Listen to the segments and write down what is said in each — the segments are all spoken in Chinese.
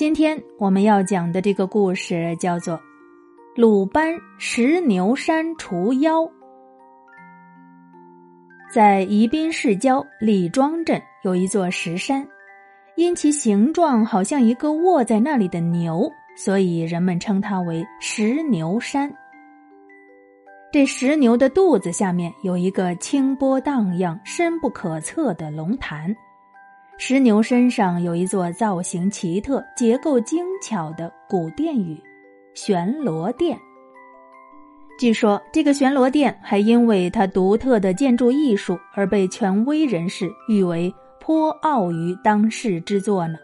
今天我们要讲的这个故事叫做《鲁班石牛山除妖》。在宜宾市郊李庄镇有一座石山，因其形状好像一个卧在那里的牛，所以人们称它为石牛山。这石牛的肚子下面有一个清波荡漾、深不可测的龙潭。石牛身上有一座造型奇特、结构精巧的古殿宇——玄罗殿。据说，这个玄罗殿还因为它独特的建筑艺术而被权威人士誉为颇傲于当世之作呢。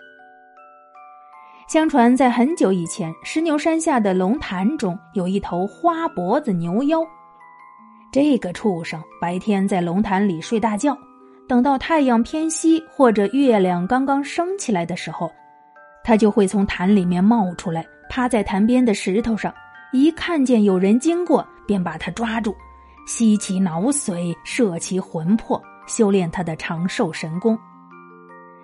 相传，在很久以前，石牛山下的龙潭中有一头花脖子牛妖。这个畜生白天在龙潭里睡大觉。等到太阳偏西或者月亮刚刚升起来的时候，它就会从潭里面冒出来，趴在潭边的石头上，一看见有人经过，便把它抓住，吸其脑髓，摄其魂魄，修炼他的长寿神功。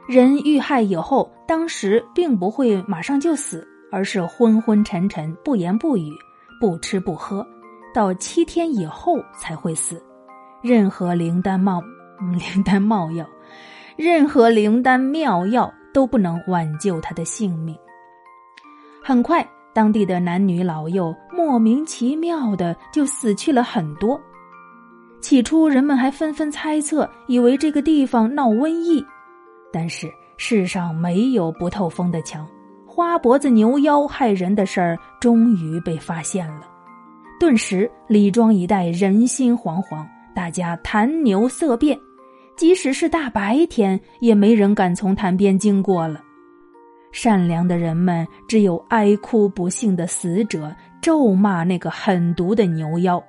人遇害以后，当时并不会马上就死，而是昏昏沉沉，不言不语，不吃不喝，到七天以后才会死。任何灵丹冒。灵丹妙药，任何灵丹妙药都不能挽救他的性命。很快，当地的男女老幼莫名其妙的就死去了很多。起初，人们还纷纷猜测，以为这个地方闹瘟疫。但是，世上没有不透风的墙，花脖子牛妖害人的事儿终于被发现了。顿时，李庄一带人心惶惶，大家谈牛色变。即使是大白天，也没人敢从潭边经过了。善良的人们只有哀哭不幸的死者，咒骂那个狠毒的牛妖。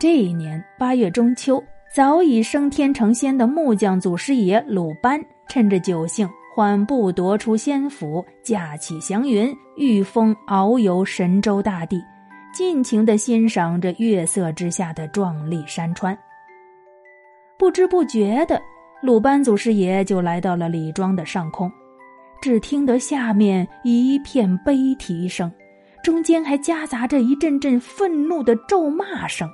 这一年八月中秋，早已升天成仙的木匠祖师爷鲁班，趁着酒兴，缓步踱出仙府，驾起祥云，御风遨游神州大地，尽情的欣赏着月色之下的壮丽山川。不知不觉的，鲁班祖师爷就来到了李庄的上空，只听得下面一片悲啼声，中间还夹杂着一阵阵愤怒的咒骂声。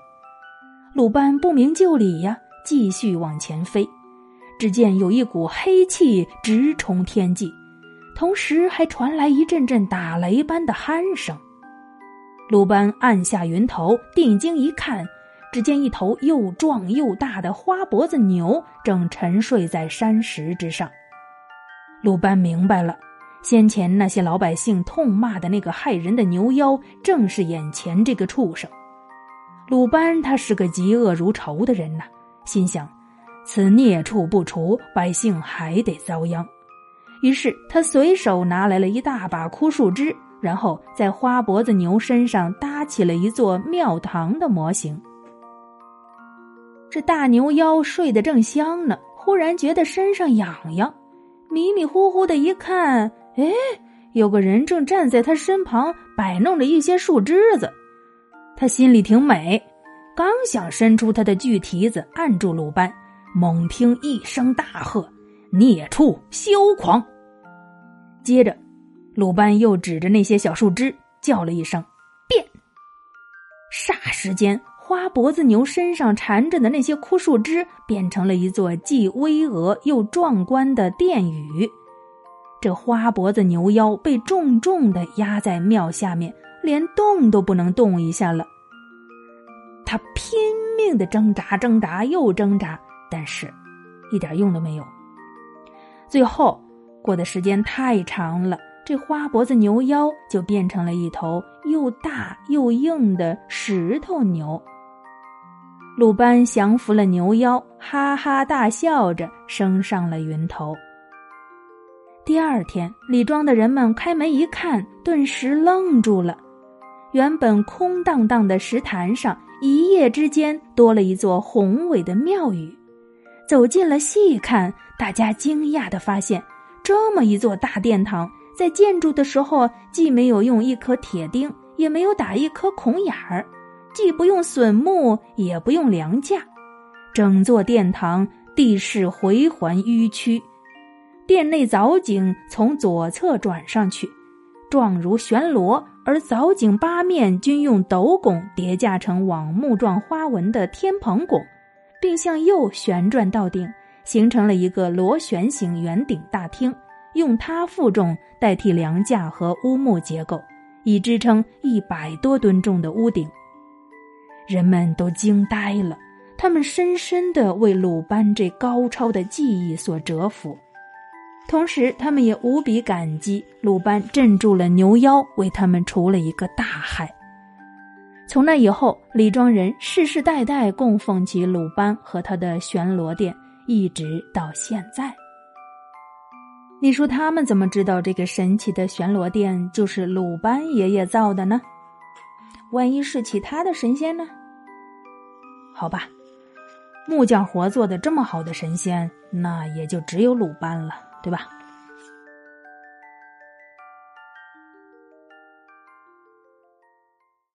鲁班不明就里呀，继续往前飞，只见有一股黑气直冲天际，同时还传来一阵阵打雷般的鼾声。鲁班按下云头，定睛一看。只见一头又壮又大的花脖子牛正沉睡在山石之上。鲁班明白了，先前那些老百姓痛骂的那个害人的牛妖，正是眼前这个畜生。鲁班他是个嫉恶如仇的人呐，心想：此孽畜不除，百姓还得遭殃。于是他随手拿来了一大把枯树枝，然后在花脖子牛身上搭起了一座庙堂的模型。这大牛妖睡得正香呢，忽然觉得身上痒痒，迷迷糊糊的一看，哎，有个人正站在他身旁摆弄着一些树枝子。他心里挺美，刚想伸出他的巨蹄子按住鲁班，猛听一声大喝：“孽畜，休狂！”接着，鲁班又指着那些小树枝叫了一声：“变！”霎时间。花脖子牛身上缠着的那些枯树枝，变成了一座既巍峨又壮观的殿宇。这花脖子牛妖被重重的压在庙下面，连动都不能动一下了。他拼命的挣扎，挣扎又挣扎，但是，一点用都没有。最后，过的时间太长了，这花脖子牛妖就变成了一头又大又硬的石头牛。鲁班降服了牛妖，哈哈大笑着升上了云头。第二天，李庄的人们开门一看，顿时愣住了。原本空荡荡的石潭上，一夜之间多了一座宏伟的庙宇。走近了细看，大家惊讶的发现，这么一座大殿堂，在建筑的时候，既没有用一颗铁钉，也没有打一颗孔眼儿。既不用笋木，也不用梁架，整座殿堂地势回环迂曲，殿内藻井从左侧转上去，状如旋螺；而藻井八面均用斗拱叠架成网目状花纹的天棚拱，并向右旋转到顶，形成了一个螺旋形圆顶大厅，用它负重代替梁架和乌木结构，以支撑一百多吨重的屋顶。人们都惊呆了，他们深深的为鲁班这高超的技艺所折服。同时，他们也无比感激鲁班镇住了牛妖，为他们除了一个大害。从那以后，李庄人世世代代供奉起鲁班和他的玄罗殿，一直到现在。你说他们怎么知道这个神奇的玄罗殿就是鲁班爷爷造的呢？万一是其他的神仙呢？好吧，木匠活做的这么好的神仙，那也就只有鲁班了。对吧？